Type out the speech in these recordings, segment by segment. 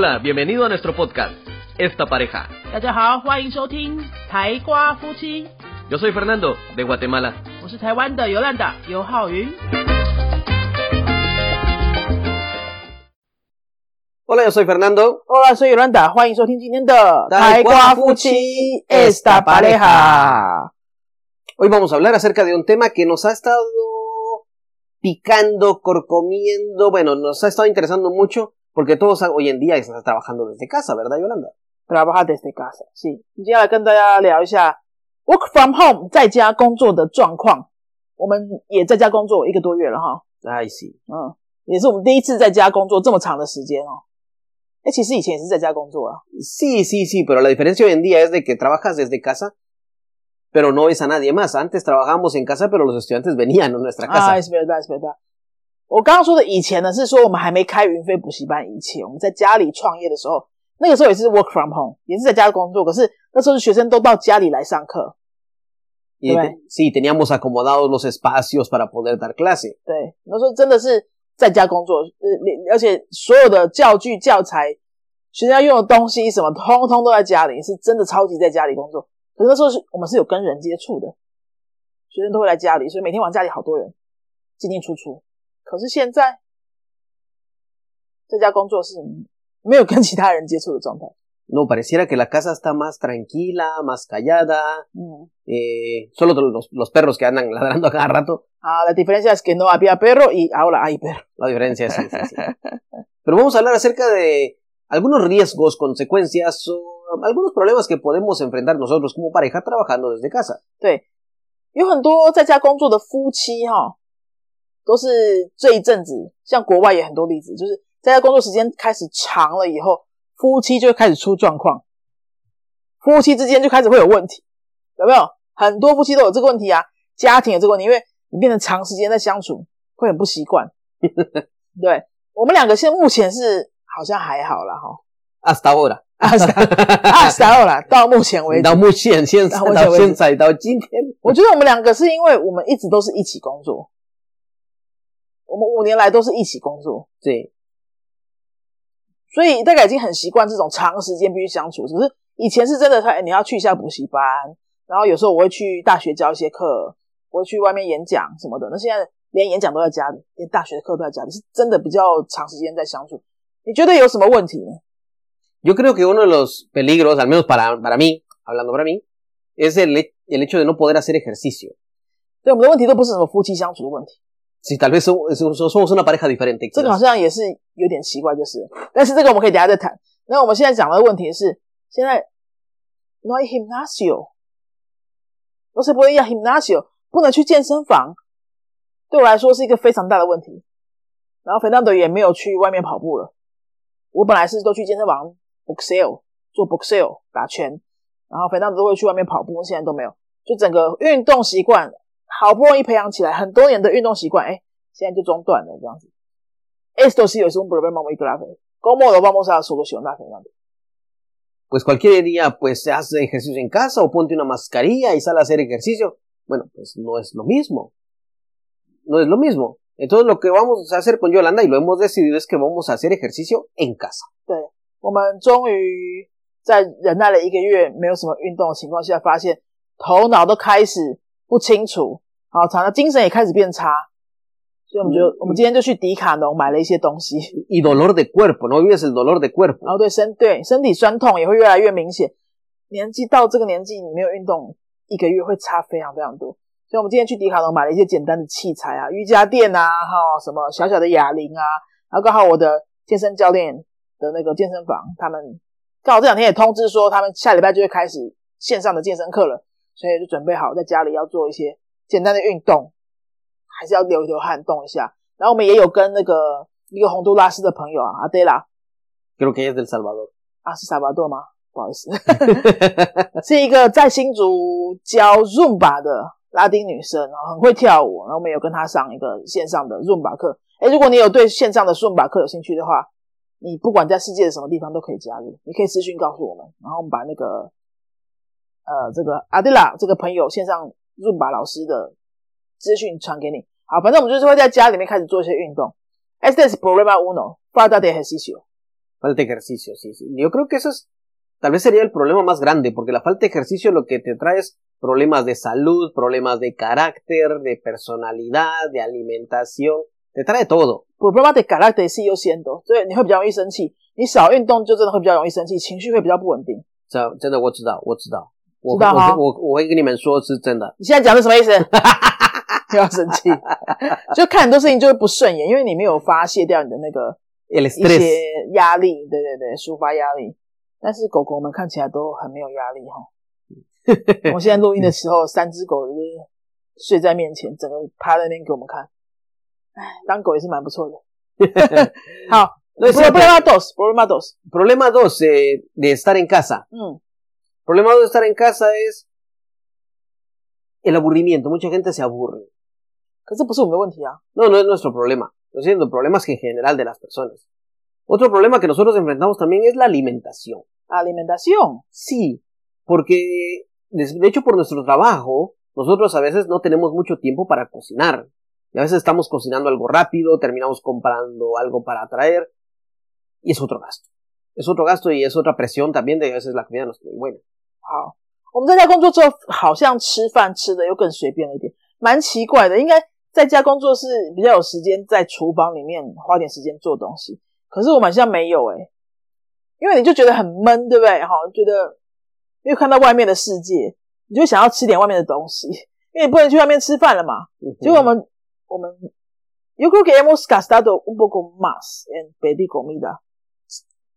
Hola, bienvenido a nuestro podcast, Esta Pareja. 大家好，欢迎收听台瓜夫妻， Yo soy Fernando, de Guatemala. 我是台湾的尤兰达尤浩云。 Hola, yo soy Fernando. Hola，soy Yolanda，欢迎收听今天的台瓜夫妻 Esta Pareja。 Hoy vamos a hablar acerca de un tema que nos ha estado picando, corcomiendo, bueno, nos ha estado interesando mucho porque todos hoy en día están trabajando desde casa, ¿verdad, Yolanda? Trabaja desde casa，是。接下来跟大家聊一下 work from home 在家工作的状况。我们也在家工作一个多月了哈， Ay, sí. 嗯，也是我们第一次在家工作这么长的时间哦。哎，其实以前也是在家工作啊。 Sí, sí, sí, pero la diferencia hoy en día es de que trabajas desde casa, pero no ves a nadie más. Antes trabajábamos en casa, pero los estudiantes venían a nuestra 啊 casa. ，es verdad, es verdad。 我刚刚说的以前呢，是说我们还没开云飞补习班以前，我们在家里创业的时候，那个时候也是 work from home，也是在家工作，可是那时候学生都到家里来上课。Sí, teníamos acomodados los espacios para poder dar clase. 对，那时候真的是在家工作，呃，而且所有的教具、教材、学生要用的东西什么，通通都在家里，是真的超级在家里工作。可是那时候是我们是有跟人接触的，学生都会来家里，所以每天往家里好多人进进出出。可是现在在家工作是没有跟其他人接触的状态。 No, pareciera que la casa está más tranquila, más callada, 嗯， eh, solo los, los perros que andan ladrando a cada rato. 啊，la diferencia es que no había perro y ahora hay perro。 La diferencia es sí, sí, sí. Pero vamos a hablar acerca de algunos riesgos, consecuencias o algunos problemas que podemos enfrentar nosotros como pareja trabajando desde casa. 对，有很多在家工作的夫妻哈， 都是这一阵子，像国外也很多例子，就是在家工作时间开始长了以后，夫妻就会开始出状况，夫妻之间就开始会有问题，有没有？很多夫妻都有这个问题啊，家庭有这个问题，因为你变成长时间在相处，会很不习惯。对我们两个现在目前是好像还好啦哈，Hasta ahora. 啊是啊是啊啦，到目前为止，到目前现在。到现在到今天，我觉得我们两个是因为我们一直都是一起工作，我们五年来都是一起工作，对，所以大概已经很习惯这种长时间必须相处。只是以前是真的，他你要去一下补习班，然后有时候我会去大学教一些课，我会去外面演讲什么的。那现在连演讲都在家里，连大学的课都在家里，是真的比较长时间在相处。你觉得有什么问题呢？Yo creo que uno de los peligros, al menos para, para mí, hablando para mí, es el, el hecho de no poder hacer ejercicio. 对，我们的问题都不是什么夫妻相处的问题。这个好像也是有点奇怪，就是，但是这个我们可以等下再谈。那我们现在讲的问题是，现在 no gimnasio，罗斯伯利要 gimnasio 不能去健身房，对我来说是一个非常大的问题。然后费纳德也没有去外面跑步了。我本来是都去健身房 boxeo 做 boxeo 打拳，然后费纳德都会去外面跑步，现在都没有，就整个运动习惯。好不容易培养起来很多年的运动习惯，哎，现在就中断了这样子。Esto sí es un problema muy grave. ¿Cómo lo vamos a solucionar, Fernando? Pues cualquier día, pues se hace ejercicio en casa o ponte una mascarilla y sale a hacer ejercicio. Bueno, pues no es lo mismo. No es lo mismo. Entonces lo que vamos a hacer con Yolanda y lo hemos decidido es que vamos a hacer ejercicio en casa. 对我们终于在忍耐了一个月，没有什么运动的情况下，发现头脑都开始不清楚， 好，常常精神也开始变差，所以我们就、嗯我们今天就去迪卡侬买了一些东西，Y dolor de cuerpo, no vives el dolor de cuerpo. 然后对身对身体酸痛也会越来越明显。年纪到这个年纪，你没有运动，一个月会差非常非常多。所以我们今天去迪卡侬买了一些简单的器材啊，瑜伽垫啊，哈，什么小小的哑铃啊，然后刚好我的健身教练的那个健身房，他们刚好这两天也通知说，他们下礼拜就会开始线上的健身课了，所以就准备好在家里要做一些简单的运动，还是要流一流汗，动一下。然后我们也有跟那个一个洪都拉斯的朋友啊，阿德拉 Creo que es del Salvador. 啊，是萨巴多吗？不好意思，是一个在新竹教 Zumba 的拉丁女生，然后很会跳舞，然后我们有跟她上一个线上的 Zumba 课。哎，如果你有对线上的 Zumba 课有兴趣的话，你不管在世界的什么地方都可以加入，你可以私讯告诉我们，然后我们把那个呃这个阿迪拉这个朋友线上Zumba 老师的资讯传给你。好，反正我们就是会在家里面开始做一些运动。Este es problema uno, falta de ejercicio。 Falta de ejercicio, sí, sí. Yo creo que eso es, tal vez sería el problema más grande, porque la falta de ejercicio lo que te trae es problemas de salud, problemas de carácter, de personalidad, de alimentación, te trae todo. Problemas de carácter 是有显的，所以你会比较容易生气。你少运动就真的会比较容易生气，情绪会比较不稳定。这真的我知道，我知道， 我知道哈我我我会跟你们说是真的。你现在讲的什么意思？不要生气，就看很多事情就会不顺眼，因为你没有发泄掉你的那个一些压力，对对对，抒发压力。但是狗狗们看起来都很没有压力哈。我现在录音的时候，三只狗就是睡在面前，整个趴在那边给我们看。唉，当狗也是蛮不错的。好 es problema dos, problema dos。Problema dos eh, de estar en casa. 嗯，El problema de estar en casa es el aburrimiento. Mucha gente se aburre. No, no es nuestro problema. Lo siento, problemas en general de las personas. Otro problema que nosotros enfrentamos también es la alimentación. Alimentación. Sí, porque de hecho por nuestro trabajo, nosotros a veces no tenemos mucho tiempo para cocinar. Y a veces estamos cocinando algo rápido, terminamos comprando algo para traer y es otro gasto. Es otro gasto y es otra presión también de a veces la comida no es muy buena. 好，我们在家工作之后，好像吃饭吃的又更随便了一点，蛮奇怪的。应该在家工作是比较有时间在厨房里面花点时间做东西，可是我们好像没有诶、因为你就觉得很闷，对不对？哈，觉得没有看到外面的世界，你就想要吃点外面的东西，因为你不能去外面吃饭了嘛。结果我们我们 yo creo que hemos gastado un poco más en pedir comida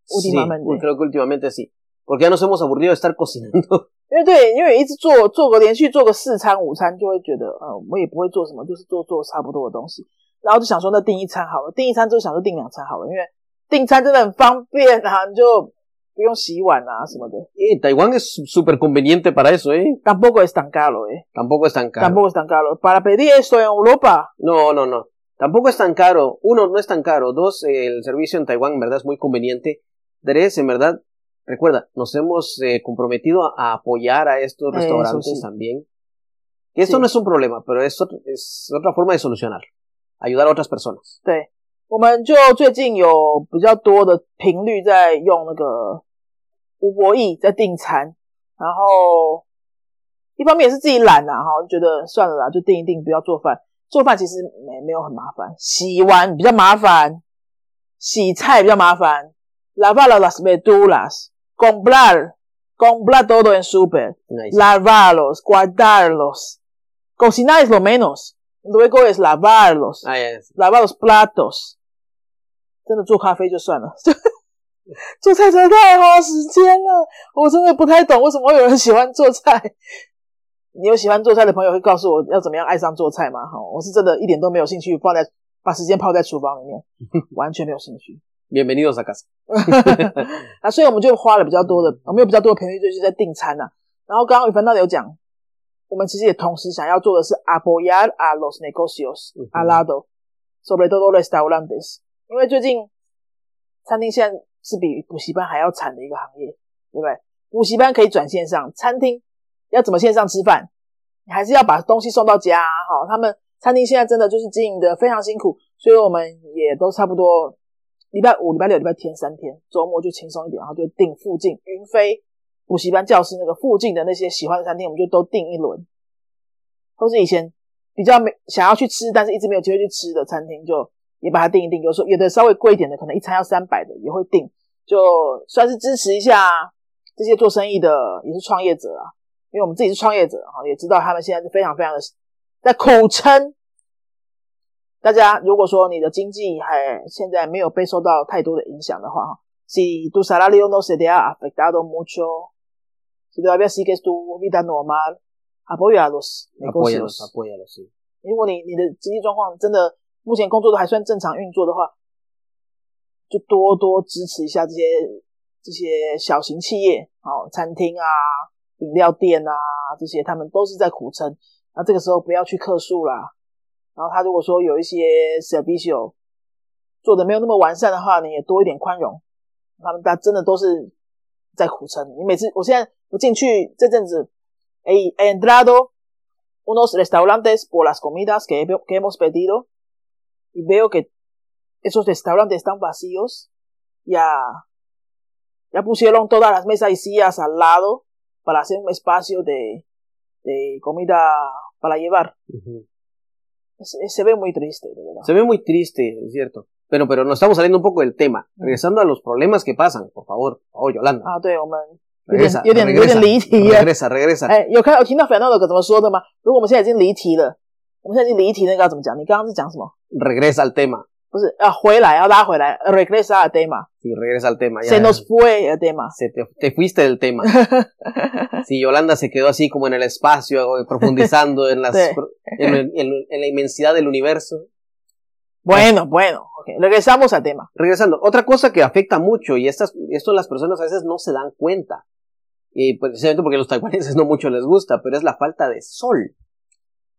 Sí, últimamente。 creo que últimamente sí. Porque ya nos hemos aburrido de estar cocinando. 因为对，因为一直做做个连续做个四餐午餐，就会觉得，呃，我也不会做什么，就是做做差不多的东西，然后就想说，那订一餐好了，订一餐之后想说订两餐好了，因为订餐真的很方便啊，你就不用洗碗啊什么的。 Y Taiwán es súper conveniente para eso, ¿eh? Tampoco es tan caro, eh. Tampoco es tan caro. Tampoco es tan caro. Para pedir esto en Europa, No, no, no. Tampoco es tan caro. Uno, no es tan caro. Dos, eh, el servicio en Taiwán en verdad es muy conveniente. Tres, en verdad, recuerda, nos hemos eh, comprometido a, a apoyar a estos Eso restaurantes sí. también. Y esto Sí. no es un problema, pero es, otro- es otra forma de solucionar. Ayudar a otras personas. 对，我们就最近有比较多的频率在用那个吴博弈在订餐，然后一方面也是自己懒啦，哈，就觉得算了啦，就订一订，不要做饭。做饭其实没没有很麻烦，洗碗比较麻烦，洗菜比较麻烦。 Lavar las verduras, comprar, comprar todo en super, Ahí sí. lavarlos, guardarlos, cocinar es lo menos, luego es lavarlos. Ah, ya, sí. lavar los platos，真的做咖啡就算了，做菜真的太花时间了，我真的不太懂为什么会有人喜欢做菜。你有喜欢做菜的朋友会告诉我要怎么样爱上做菜吗？哈，我是真的一点都没有兴趣，放在把时间泡在厨房里面，完全没有兴趣。 Bienvenidos a casa. 啊，所以我们就花了比较多的，我们有比较多的频率就是在订餐呐、然后刚刚宇凡道有讲，我们其实也同时想要做的是 apoyar a los negocios 嗯哼 al lado, sobre todo restaurantes，因为最近餐厅现在是比补习班还要惨的一个行业，对不对？补习班可以转线上，餐厅要怎么线上吃饭？你还是要把东西送到家、啊。好，他们餐厅现在真的就是经营的非常辛苦，所以我们也都差不多礼拜五、礼拜六、礼拜天三天，周末就轻松一点，然后就订附近云飞补习班教室那个附近的那些喜欢的餐厅，我们就都订一轮，或是以前比较没想要去吃，但是一直没有机会去吃的餐厅，就也把它订一订。有时候有的稍微贵一点的，可能一餐要三百的也会订，就算是支持一下这些做生意的，也是创业者啊。因为我们自己是创业者哈，也知道他们现在是非常非常的在苦撑。大家如果说你的经济还现在没有被受到太多的影响的话哈 see do salalaio nos salaio a fake da do mutual salai basicisto 阿波耶阿波如果你你的经济状况真的目前工作都还算正常运作的话就多多支持一下这些这些小型企业好餐厅啊饮料店啊这些他们都是在苦撑。那这个时候不要去克数啦。然后他如果说有一些 servicio 做的没有那么完善的话，你也多一点宽容。他们大真的都是在苦撑。你每次我现在我进去这阵子，he he entrado unos restaurantes por las comidas que, he- que hemos pedido y veo que esos restaurantes están vacíos. Ya ya pusieron todas las mesas y sillas al lado para hacer un espacio de, de comida para llevar. Ujú. Se, se ve muy triste, de verdad. Se ve muy triste, es cierto. Pero, pero nos estamos saliendo un poco del tema. Regresando a los problemas que pasan, por favor, por favor, Yolanda. 啊，对我们有点 regresa, 有点有 regresa, 点离题了。 regresa, regresa. 哎，有看有听到 Fernando 怎么说的吗？如果我们现在已经离题了，我们现在已经离题，那个要怎么讲？你刚刚是讲什么？ Regresa al tema. 不是要回来，要拉回来，regresa al tema， Sí, regresa al tema. ya. se nos fue el tema。 Se te, te fuiste del tema. Sí, Yolanda se quedó así como en el espacio, eh, profundizando en, las, Sí. en, en- en la inmensidad del universo. Bueno, bueno, ok, regresamos al tema。 Regresando, otra cosa que afecta mucho, y estas, esto las personas a veces no se dan cuenta, y precisamente porque a los taiwaneses no mucho les gusta, pero es la falta de sol.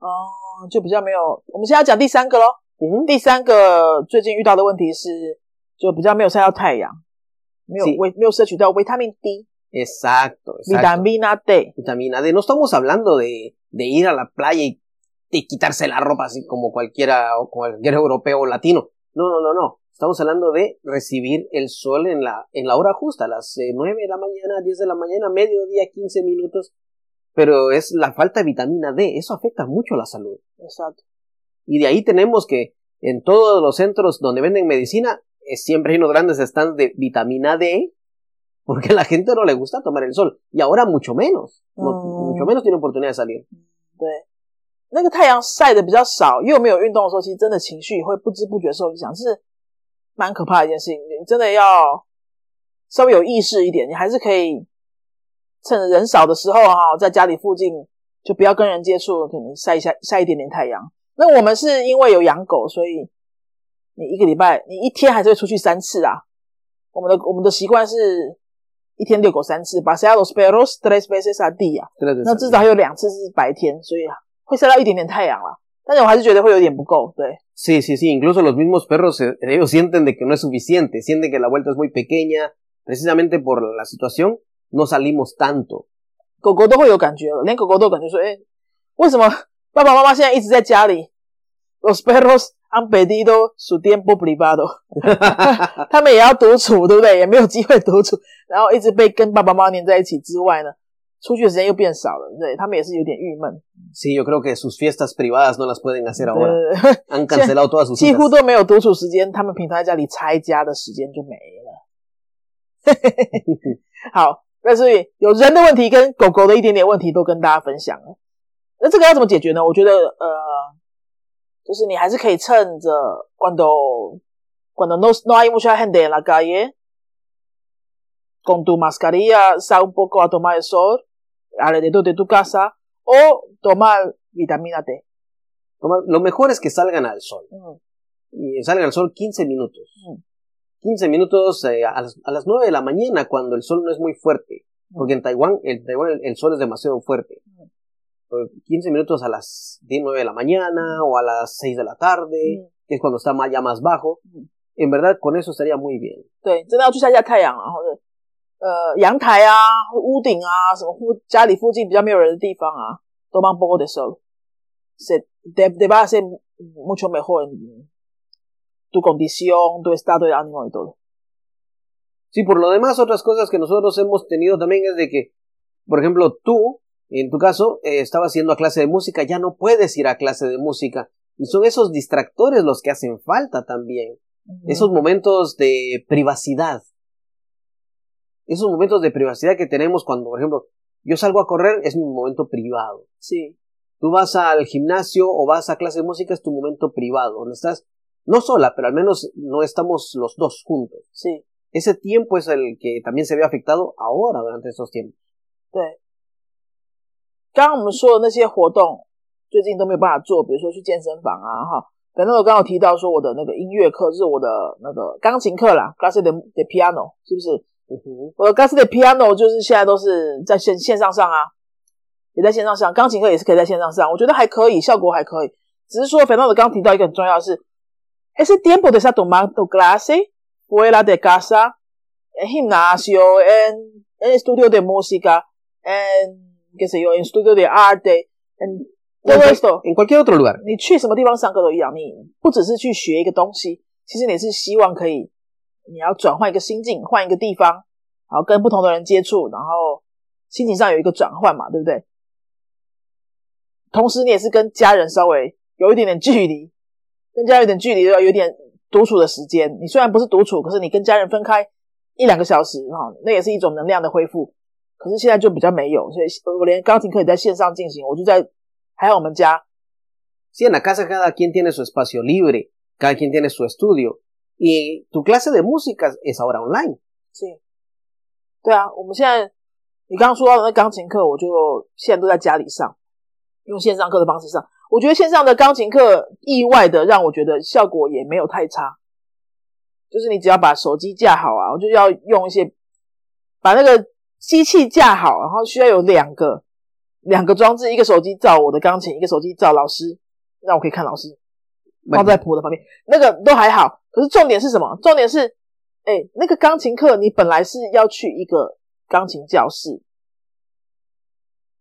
哦，就比较没有。我们现在讲第三个喽。 Ujú. 第三个最近遇到的问题是，就比较没有晒到太阳，没有是维没有摄取到维他命 D、 Exacto, 维 exacto. 他命 D。 Vitamina D. No estamos hablando de, de ir a la playa y de quitarse la ropa así como cualquiera, o cualquier europeo o latino. No, no, no, no. Estamos hablando de recibir el sol en la, en la hora justa, a las eh, 9 de la mañana, 10 de la mañana, mediodía, 15 minutos. Pero es la falta de vitamina D. Eso afecta mucho la salud. Exacto。 Y de ahí tenemos que en todos los centros donde venden medicina, eh, siempre hay unos grandes stands de vitamina D, porque a la gente no le gusta tomar el sol. Y ahora mucho menos. No- Mm. Mucho menos tiene oportunidad de salir. 对，那个太阳晒的比较少，又没有运动的时候，其实真的情绪会不知不觉受影响，是蛮可怕的一件事情。你真的要稍微有意识一点，你还是可以趁人少的时候哈，在家里附近就不要跟人接触，可能晒一下晒一点点太阳。 那我们是因为有养狗，所以你一个礼拜你一天还是会出去三次啊。我们的我们的习惯是一天遛狗三次，pasear los perros tres veces al día。 Tres de 那 esas. 至少还有两次是白天，所以啊会晒到一点点太阳啦。但是我还是觉得会有点不够，对， Sí, sí, sí. Incluso los mismos perros, eh, ellos sienten de que no es suficiente. Sienten que la vuelta es muy pequeña. Precisamente por la situación, no salimos tanto. 狗狗都会有感觉了，连狗狗都有感觉说，哎，为什么 爸爸妈妈现在一直在家里？Los perros han su tiempo privado，他们也要独处，对不对？也没有机会独处，然后一直被跟爸爸妈妈黏在一起之外呢，出去的时间又变少了，对他们也是有点郁闷。Sí, yo creo que sus fiestas privadas no las pueden hacer ahora. Han cancelado todas sus 几乎都没有独处时间，他们平常在家里拆家的时间就没了。好，那所以有人的问题跟狗狗的一点点问题都跟大家分享了。那这个要怎么解决呢？我觉得呃，就是你还是可以趁着 cuando cuando no no hay mucha gente en la calle con tu mascarilla sal un poco a tomar el sol alrededor de tu casa o tomar vitamina D。 Toma- Lo mejor es que salgan al sol. 嗯 Y salgan al sol 15 minutos. Mm. 15 minutos eh, a, las, a las 9 de la mañana cuando el sol no es muy fuerte. Porque en Taiwán, en Taiwán el, el sol es demasiado fuerte. Mm. Pero 15 minutos a las 10, 9 de la mañana o a las 6 de la tarde, Mm. que es cuando está más, ya más bajo. Mm. En verdad, con eso estaría muy bien. 对，真的要去晒晒太阳啊，或者呃阳台啊、屋顶啊，什么附家里附近比较没有人的地方啊，都帮 poco de sol。Se de, de va a ser mucho mejor en tu condición, tu estado de ánimo y todo. Sí, por lo demás, otras cosas que nosotros hemos tenido también es de que, por ejemplo, tú, en tu caso, eh, estabas yendo a clase de música, ya no puedes ir a clase de música. Y son esos distractores los que hacen falta también. Esos momentos de privacidad. Esos momentos de privacidad que tenemos cuando, por ejemplo, yo salgo a correr, es mi momento privado. Sí, Tú vas al gimnasio o vas a clase de música, es tu momento privado, donde estás no sola, pero al menos no estamos los dos juntos. sí, Ese tiempo es el que también se ve afectado ahora durante estos tiempos. 对。刚刚我们说的那些活动，最近都没有办法做，比如说去健身房啊，哈。反正我刚刚有提到说我的那个音乐课是我的那个钢琴课啦 c l a s s de de piano，是不是？我的 g a s 的 piano 就是现在都是在线线上上啊，也在线上上，钢琴课也是可以在线上上，我觉得还可以，效果还可以。只是说 Fernando 刚刚提到一个很重要的是，ese tiempo de estar tomando clase fuera de casa, en gimnasio, en en estudio de música, en qué sé yo, en estudio de arte, en todo esto，En cualquier otro lugar. 你去什么地方上课都一样，你不只是去学一个东西，其实你是希望可以，你要转换一个心境，换一个地方，好跟不同的人接触，然后心情上有一个转换嘛，对不对？同时，你也是跟家人稍微有一点点距离，跟家人有点距离，要有点独处的时间。你虽然不是独处，可是你跟家人分开一两个小时，哈，那也是一种能量的恢复。可是现在就比较没有，所以我连钢琴课也在线上进行，我就在还有我们家。Sí, en la casa cada quien tiene su espacio libre, cada quien tiene su estudio y tu clase de música es ahora online. Sí. 对啊，我们现在你刚刚说到的那钢琴课，我就现在都在家里上，用线上课的方式上。我觉得线上的钢琴课意外的让我觉得效果也没有太差，就是你只要把手机架好啊，我就要用一些把那个机器架好，然后需要有两个两个装置，一个手机照我的钢琴，一个手机照老师。让我可以看老师放在谱的旁边，那个都还好。可是重点是什么？重点是，哎，那个钢琴课你本来是要去一个钢琴教室，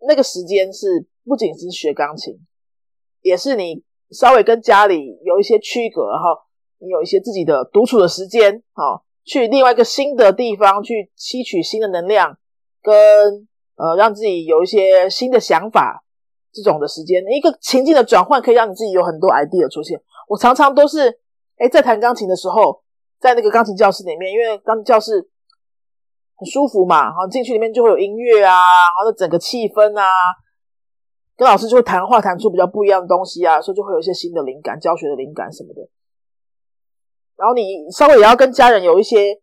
那个时间是不仅是学钢琴，也是你稍微跟家里有一些区隔，然后你有一些自己的独处的时间，好，去另外一个新的地方去吸取新的能量，跟呃让自己有一些新的想法。这种的时间，一个情境的转换可以让你自己有很多 idea 出现。我常常都是，哎，在弹钢琴的时候，在那个钢琴教室里面，因为钢琴教室很舒服嘛，然后进去里面就会有音乐啊，然后整个气氛啊，跟老师就会谈话，谈出比较不一样的东西啊，所以就会有一些新的灵感，教学的灵感什么的。然后你稍微也要跟家人有一些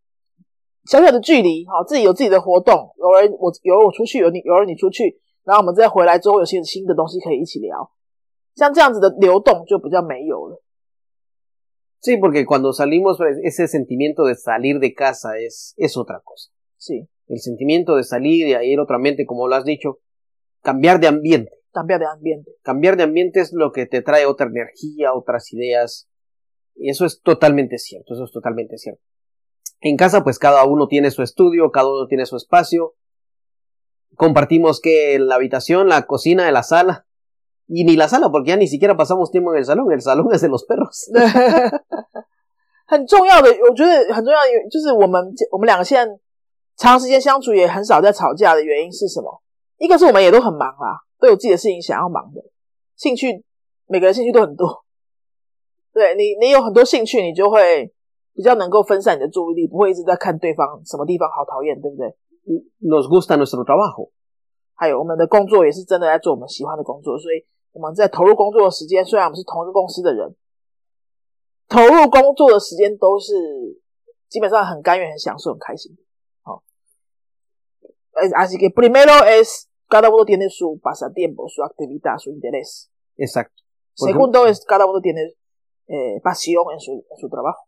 小小的距离，哈，自己有自己的活动，有人我有我出去，有你有人你出去。然后我们再回来之后，有些新的东西可以一起聊，像这样子的流动就比较没有了。Sí, porque cuando salimos, ese sentimiento de salir de casa es, es otra cosa. Sí. El sentimiento de salir y ir otra mente, como lo has dicho, cambiar de ambiente. Cambiar de ambiente. Cambiar de ambiente es lo que te trae otra energía, otras ideas. Y eso es totalmente cierto, eso es totalmente cierto. En casa, pues cada uno tiene su estudio, cada uno tiene su espacio, compartimos que la habitación, la cocina de la sala. Y ni la sala, porque ya ni siquiera pasamos tiempo en el salón. El salón es de los perros. 很重要的，我觉得很重要的就是我们我们两个现在长时间相处也很少在吵架的原因是什么？一个是我们也都很忙啦，都有自己的事情想要忙的，兴趣每个人兴趣都很多。对你，你有很多兴趣，你就会 比较能够分散你的注意力，不会一直在看对方什么地方好讨厌，对不对？nos gusta nuestro trabajo. 还有我们的工作也是真的在做我们喜欢的工作，所以我们在投入工作的时间，虽然我们是同一个公司的人，投入工作的时间都是基本上很甘愿、很享受、很开心的。好，así que primero es cada uno tiene su pasatiempo, su actividad, su interés. Exacto. Segundo es cada uno tiene eh, pasión en su, en su trabajo.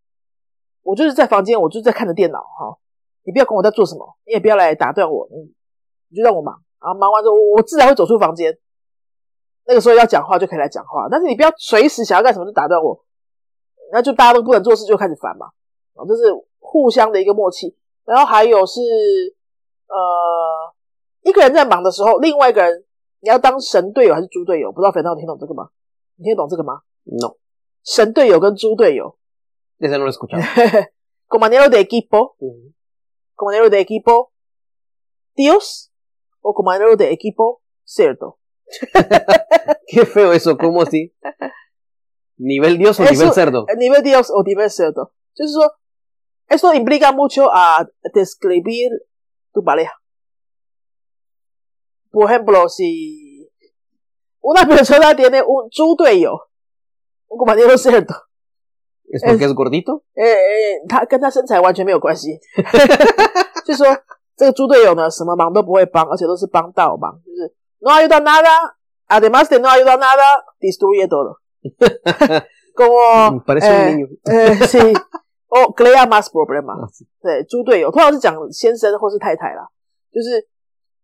我就是在房间，我就是在看着电脑哈。你不要管我在做什么，你也不要来打断我，你你就让我忙，然后忙完之后，我自然会走出房间。那个时候要讲话就可以来讲话，但是你不要随时想要干什么就打断我，那就大家都不能做事就开始烦嘛。啊，这是互相的一个默契。然后还有是，呃，一个人在忙的时候，另外一个人你要当神队友还是猪队友？不知道粉道听懂这个吗？你听得懂这个吗？No，神队友跟猪队友。Desde no lo he escuchado. compañeros de equipo, uh de equipo, tíos o compañeros de equipo, cierto. Qué feo eso, ¿cómo así? ¿Nivel dios o nivel cerdo? Eh, nivel dios o nivel cerdo. Eso, eso implica mucho a describir tu pareja. Por ejemplo, si una persona tiene un chuto yo, un compañero cerdo. ¿Es porque es gordito? 诶诶，他跟他身材完全没有关系。就说这个猪队友呢，什么忙都不会帮，而且都是帮倒忙，就是 no ayuda nada，además de no ayuda nada，destruye todo。Como parece un niño。Eh, sí. 哦，clear mas problema，对，猪队友通常是讲先生或是太太啦，就是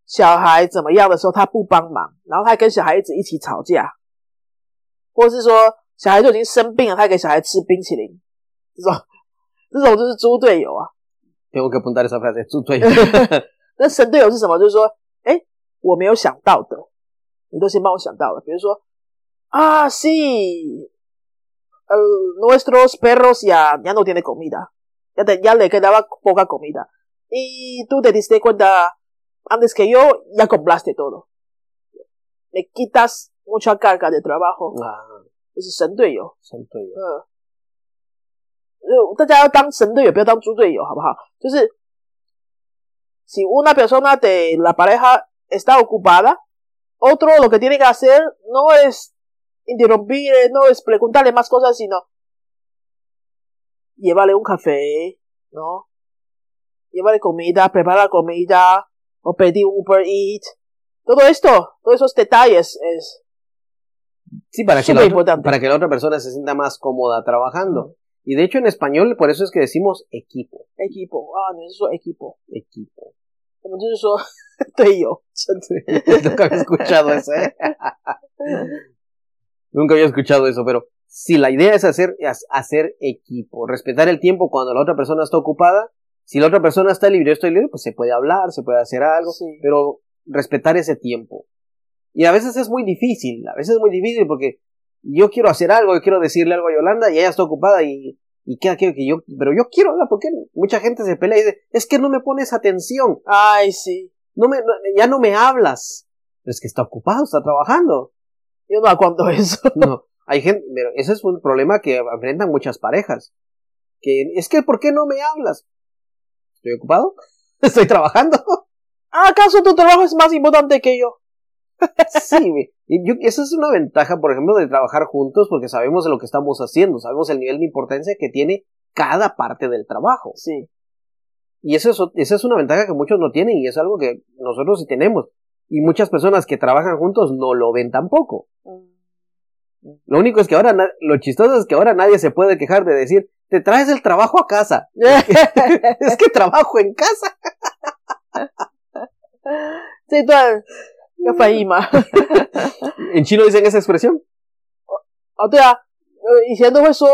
小孩怎么样的时候他不帮忙，然后他跟小孩子一起吵架，或是说小孩就已经生病了，他给小孩吃冰淇淋，这种这种就是猪队友啊。 Tengo que apuntar esa frase. Tú, tú, tú. 那神队友是什么？就是说，哎，我没有想到的，你都先帮我想到了。比如说，啊，sí，呃，nuestros perros ya ya no tienen comida, ya te- ya le quedaba poca comida, y tú te diste cuenta antes que yo ya compraste todo, me quitas mucha carga de trabajo， Ah, 这是神队友。 santo Dios. 呃，呃，大家要当神队友，不要当猪队友，好不好？就是，si una persona de la pareja está ocupada, otro lo que tiene que hacer no es interrumpir, no es preguntarle más cosas, sino llevarle un café, ¿no? Llevarle comida, preparar comida, o pedir un Uber Eat. Todo esto, todos esos detalles es Sí, para que, la otra persona se sienta más cómoda trabajando. Y de hecho en español, por eso es que decimos equipo. Equipo. Ah, no, eso es equipo. Equipo. Entonces eso, estoy yo. Nunca había escuchado eso, ¿eh? Nunca había escuchado eso, pero si la idea es hacer, equipo, respetar el tiempo cuando la otra persona está ocupada, si la otra persona está libre, yo estoy libre, pues se puede hablar, se puede hacer algo, pero respetar ese tiempo. Y a veces es muy difícil, a veces es muy difícil porque yo quiero hacer algo, yo quiero decirle algo a Yolanda y ella está ocupada y, y queda que que yo, pero yo quiero hablar porque mucha gente se pelea y dice, es que no me pones atención, Ay, sí. no me, no- ya no me hablas. Pero es que está ocupado, está trabajando. Yo no aguanto eso. No, hay gente, pero ese es un problema que enfrentan muchas parejas. Que es que, ¿por qué no me hablas? ¿Estoy ocupado? ¿Estoy trabajando? ¿Acaso tu trabajo es más importante que yo? Sí, yo, esa es una ventaja, por ejemplo, de trabajar juntos porque sabemos lo que estamos haciendo, sabemos el nivel de importancia que tiene cada parte del trabajo. Sí. Y eso es, esa es una ventaja que muchos no tienen y es algo que nosotros sí tenemos. Y muchas personas que trabajan juntos no lo ven tampoco. Lo único es que ahora, lo chistoso es que ahora nadie se puede quejar de decir, te traes el trabajo a casa. es que trabajo en casa. 这段要翻译吗？En chino dicen esa expresión. 哦，对啊，呃，以前都会说，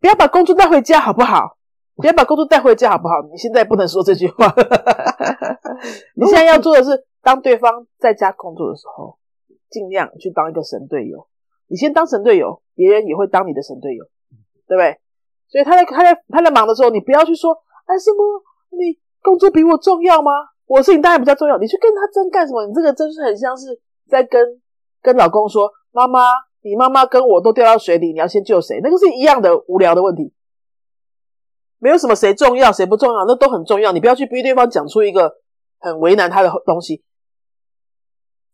不要把工作带回家，好不好？不要把工作带回家，好不好？你现在不能说这句话。你现在要做的是，当对方在家工作的时候，尽量去当一个神队友。你先当神队友，别人也会当你的神队友，对不对？所以他在他在他在忙的时候，你不要去说，哎，什么？你工作比我重要吗？我的事情当然比较重要。你去跟他争干什么？你这个真是很像是在跟跟老公说，妈妈，你妈妈跟我都掉到水里，你要先救谁？那个是一样的无聊的问题，没有什么谁重要谁不重要，那都很重要。你不要去逼对方讲出一个很为难他的东西，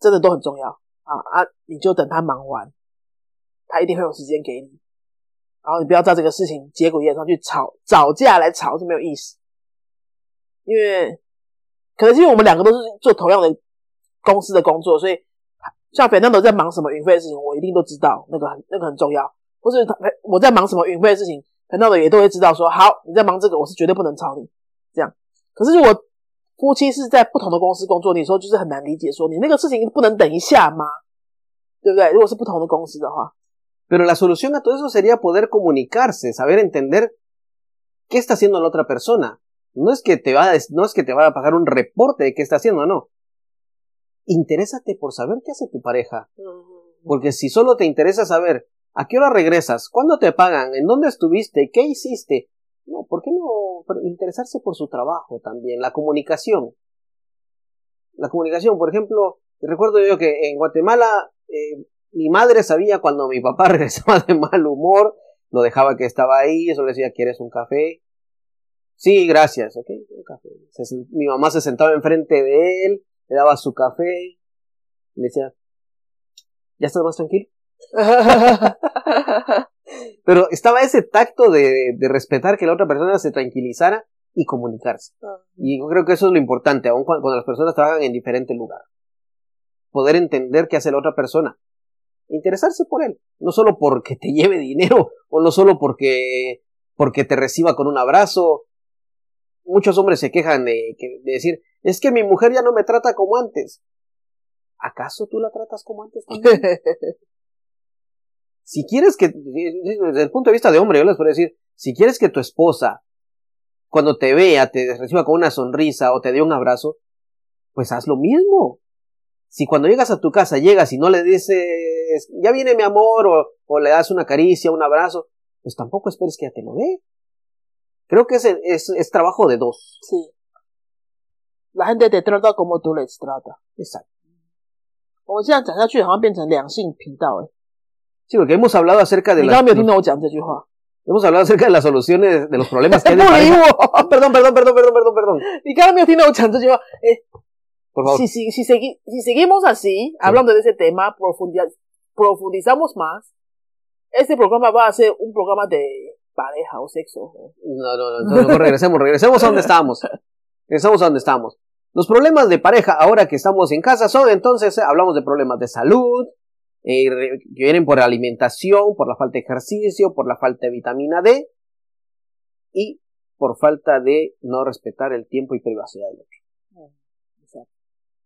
真的都很重要啊啊！你就等他忙完，他一定会有时间给你。然后你不要在这个事情节骨眼上去吵吵架来吵是没有意思，因为可能是因为我们两个都是做同样的公司的工作，所以像 Fernando 在忙什么运费的事情，我一定都知道，那个很那个很重要。或是我在忙什么运费的事情，Fernando 也都会知道说，好，你在忙这个，我是绝对不能吵你这样。可是如果夫妻是在不同的公司工作，你说就是很难理解，说你那个事情不能等一下吗？对不对？如果是不同的公司的话，Pero la solución a todo eso sería poder comunicarse, saber entender qué está haciendo la otra persona. No es que te va a, no es que te va a pasar un reporte de qué está haciendo, no. Interésate por saber qué hace tu pareja. Porque si solo te interesa saber a qué hora regresas, cuándo te pagan, en dónde estuviste, qué hiciste, no, ¿por qué no interesarse por su trabajo también? La comunicación. La comunicación, por ejemplo, recuerdo yo que en Guatemala eh, mi madre sabía cuando mi papá regresaba de mal humor, lo dejaba que estaba ahí, eso le decía, ¿quieres un café? Sí, gracias, ok, un café. Se mi mamá se sentaba enfrente de él, le daba su café, y le decía, ¿ya estás más tranquilo? Pero estaba ese tacto de, de respetar que la otra persona se tranquilizara y comunicarse. Y yo creo que eso es lo importante, aun cuando, cuando las personas trabajan en diferente lugar. Poder entender qué hace la otra persona. Interesarse por él. No solo porque te lleve dinero, o no solo porque, porque te reciba con un abrazo. Muchos hombres se quejan de, de decir, es que mi mujer ya no me trata como antes. ¿Acaso tú la tratas como antes también? si quieres que, desde el punto de vista de hombre, yo les puedo decir, si quieres que tu esposa, cuando te vea, te reciba con una sonrisa o te dé un abrazo, pues haz lo mismo. Si cuando llegas a tu casa llegas y no le dices, ya viene mi amor, o, o le das una caricia, un abrazo, pues tampoco esperes que ella te lo dé. Creo que es, es, es trabajo de dos. Sí. La gente te trata como tú les tratas. Exacto. Como si ¿eh? Sí, porque hemos hablado acerca de las... Hemos hablado acerca de las soluciones de los problemas que hay de ah, Perdón, perdón, perdón, perdón, perdón, perdón. Y cada mío tiene ocho, entonces yo... Eh, por favor. Si, si, si, segui si seguimos así, sí. hablando de ese tema, profundiz profundizamos más, este programa va a ser un programa de pareja o sexo. No, no, no, no, mejor regresemos, regresemos a donde estábamos. Regresamos a donde estábamos. Los problemas de pareja ahora que estamos en casa son entonces, eh, hablamos de problemas de salud, eh, re- que vienen por alimentación, por la falta de ejercicio, por la falta de vitamina D y por falta de no respetar el tiempo y privacidad del otro.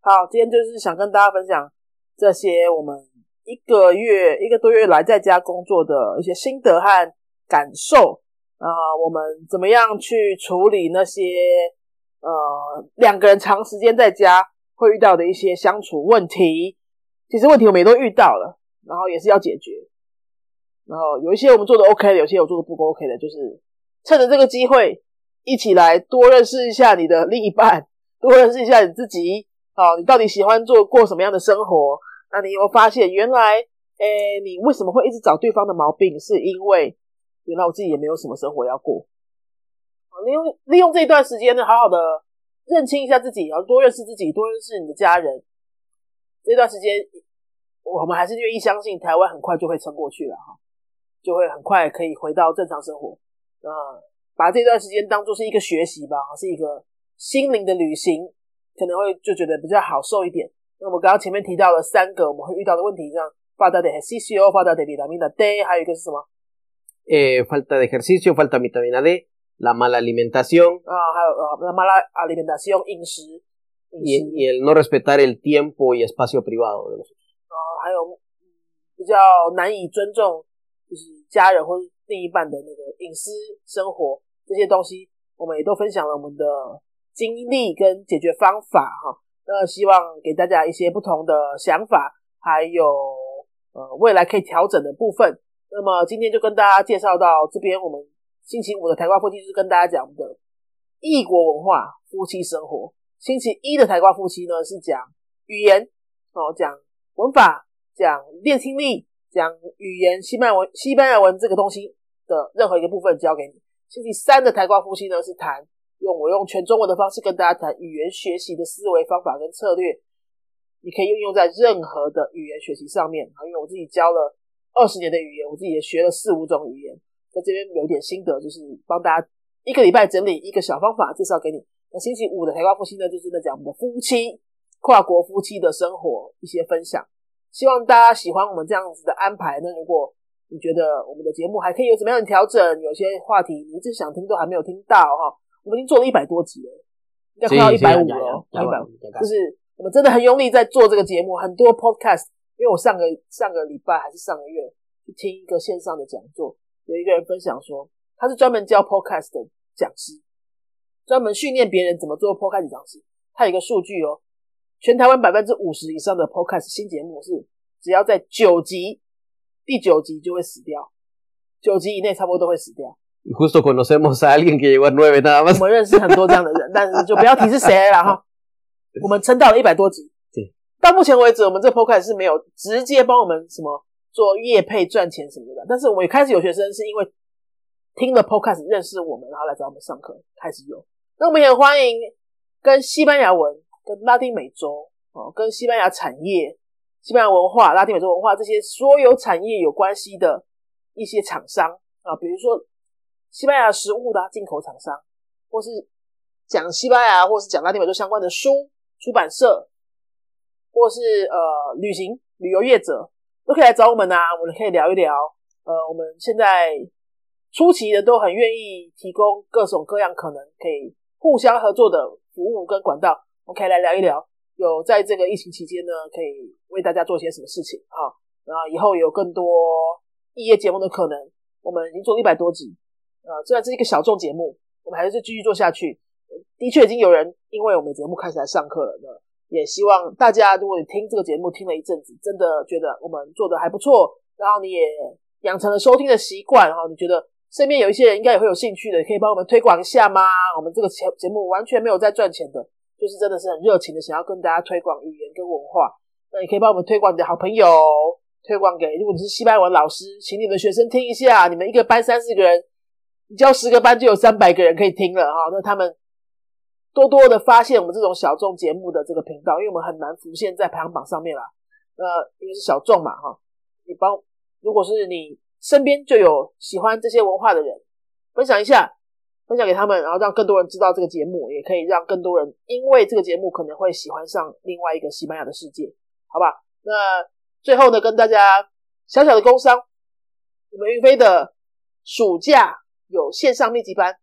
好，今天就是想跟大家分享这些我们一个月、一个多月来在家工作的一些心得和 感受啊、我们怎么样去处理那些呃两个人长时间在家会遇到的一些相处问题？其实问题我们也都遇到了，然后也是要解决。然后有一些我们做的 OK 的，有些我做的不够 OK 的，就是趁着这个机会一起来多认识一下你的另一半，多认识一下你自己。好，你到底喜欢做过什么样的生活？那你有没有发现，原来，诶，你为什么会一直找对方的毛病？是因为原来我自己也没有什么生活要过。好利用利用这一段时间呢，好好的认清一下自己，然后多认识自己，多认识你的家人。这段时间，我们还是愿意相信台湾很快就会撑过去了哈，就会很快可以回到正常生活。那把这段时间当做是一个学习吧，是一个心灵的旅行。可能会就觉得比较好受一点。那我们刚刚前面提到了三个我们会遇到的问题，像 falta de ejercicio、falta de vitamina D，还有一个是什么 Eh, falta de ejercicio, falta de vitamina D, la mala alimentación 啊？还有呃 mala alimentación 饮食，饮 y, 食 y el no respetar el tiempo y espacio privado de nosotros. 啊，还有嗯比较难以尊重就是家人或者另一半的那个隐私生活这些东西，我们也都分享了我们的经历跟解决方法哈。那希望给大家一些不同的想法，还有呃未来可以调整的部分。 那么今天就跟大家介绍到这边，我们星期五的台瓜夫妻是跟大家讲的异国文化夫妻生活。星期一的台瓜夫妻呢是讲语言哦，讲文法，讲练听力，讲语言西班牙文西班牙文这个东西的任何一个部分交给你。星期三的台瓜夫妻呢是谈用我用全中文的方式跟大家谈语言学习的思维方法跟策略，你可以运用在任何的语言学习上面啊。因为我自己教了二十年的语言，我自己也学了四五种语言，在这边有一点心得，就是帮大家一个礼拜整理一个小方法介绍给你。那星期五的台瓜夫妻呢，就是在讲我们的夫妻跨国夫妻的生活一些分享。希望大家喜欢我们这样子的安排。那如果你觉得我们的节目还可以有怎么样的调整，有些话题你一直想听都还没有听到哈，我们已经做了一百多集了，应该快到一百五了，一百五就是我们真的很用力在做这个节目，很多 podcast。因为我上个上个礼拜还是上个月去听一个线上的讲座，有一个人分享说，他是专门教 podcast 的讲师，专门训练别人怎么做 podcast 讲师。他有一个数据哦，全台湾百分之五十以上的 podcast 新节目是只要在九集，第九集就会死掉，九集以内差不多都会死掉。Justo conocemos a alguien que llegó a nueve nada 我.们认识很多这样的人，但是就不要提是谁了哈。我们撑到了一百多集，对，到目前为止，我们这 podcast 是没有直接帮我们什么做业配赚钱什么的，但是我们也开始有学生是因为听了 podcast 认识我们，然后来找我们上课，开始有。那我们也欢迎跟西班牙文、跟拉丁美洲哦、跟西班牙产业、西班牙文化、拉丁美洲文化这些所有产业有关系的一些厂商啊，比如说西班牙食物的、进口厂商，或是讲西班牙或是讲拉丁美洲相关的书出版社，或是呃旅行旅游业者，都可以来找我们啊，我们可以聊一聊。呃，我们现在初期的都很愿意提供各种各样可能可以互相合作的服务跟管道，我们可以来聊一聊。有在这个疫情期间呢，可以为大家做些什么事情哈？然后以后有更多异业节目的可能，我们已经做一百多集，呃，虽然这是一个小众节目，我们还是继续做下去。的确已经有人因为我们节目开始来上课了。也希望大家，如果你听这个节目听了一阵子，真的觉得我们做的还不错，然后你也养成了收听的习惯，然后你觉得身边有一些人应该也会有兴趣的，可以帮我们推广一下吗？我们这个节节目完全没有在赚钱的，就是真的是很热情的想要跟大家推广语言跟文化。那你可以帮我们推广你的好朋友，推广给如果你是西班牙文老师，请你们学生听一下。你们一个班三四个人，你教十个班就有三百个人可以听了哈。那他们。多多的发现我们这种小众节目的这个频道，因为我们很难浮现在排行榜上面啦。那因为是小众嘛，哈，你帮，如果是你身边就有喜欢这些文化的人，分享一下，分享给他们，然后让更多人知道这个节目，也可以让更多人因为这个节目可能会喜欢上另外一个西班牙的世界，好吧？那最后呢，跟大家小小的工商，我们云飞的暑假有线上密集班。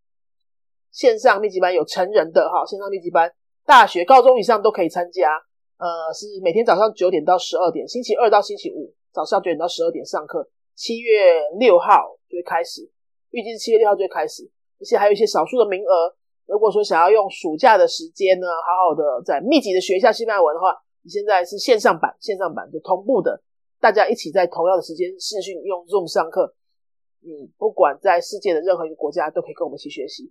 线上密集班有成人的哈，线上密集班，大学、高中以上都可以参加。呃，是每天早上九点到十二点，星期二到星期五早上九点到十二点上课。七月六号就会开始，预计是七月六号就会开始，而且还有一些少数的名额。如果说想要用暑假的时间呢，好好的在密集的学一下西班牙文的话，你现在是线上版，线上版就同步的，大家一起在同样的时间视讯用 Zoom 上课。你不管在世界的任何一个国家，都可以跟我们一起学习。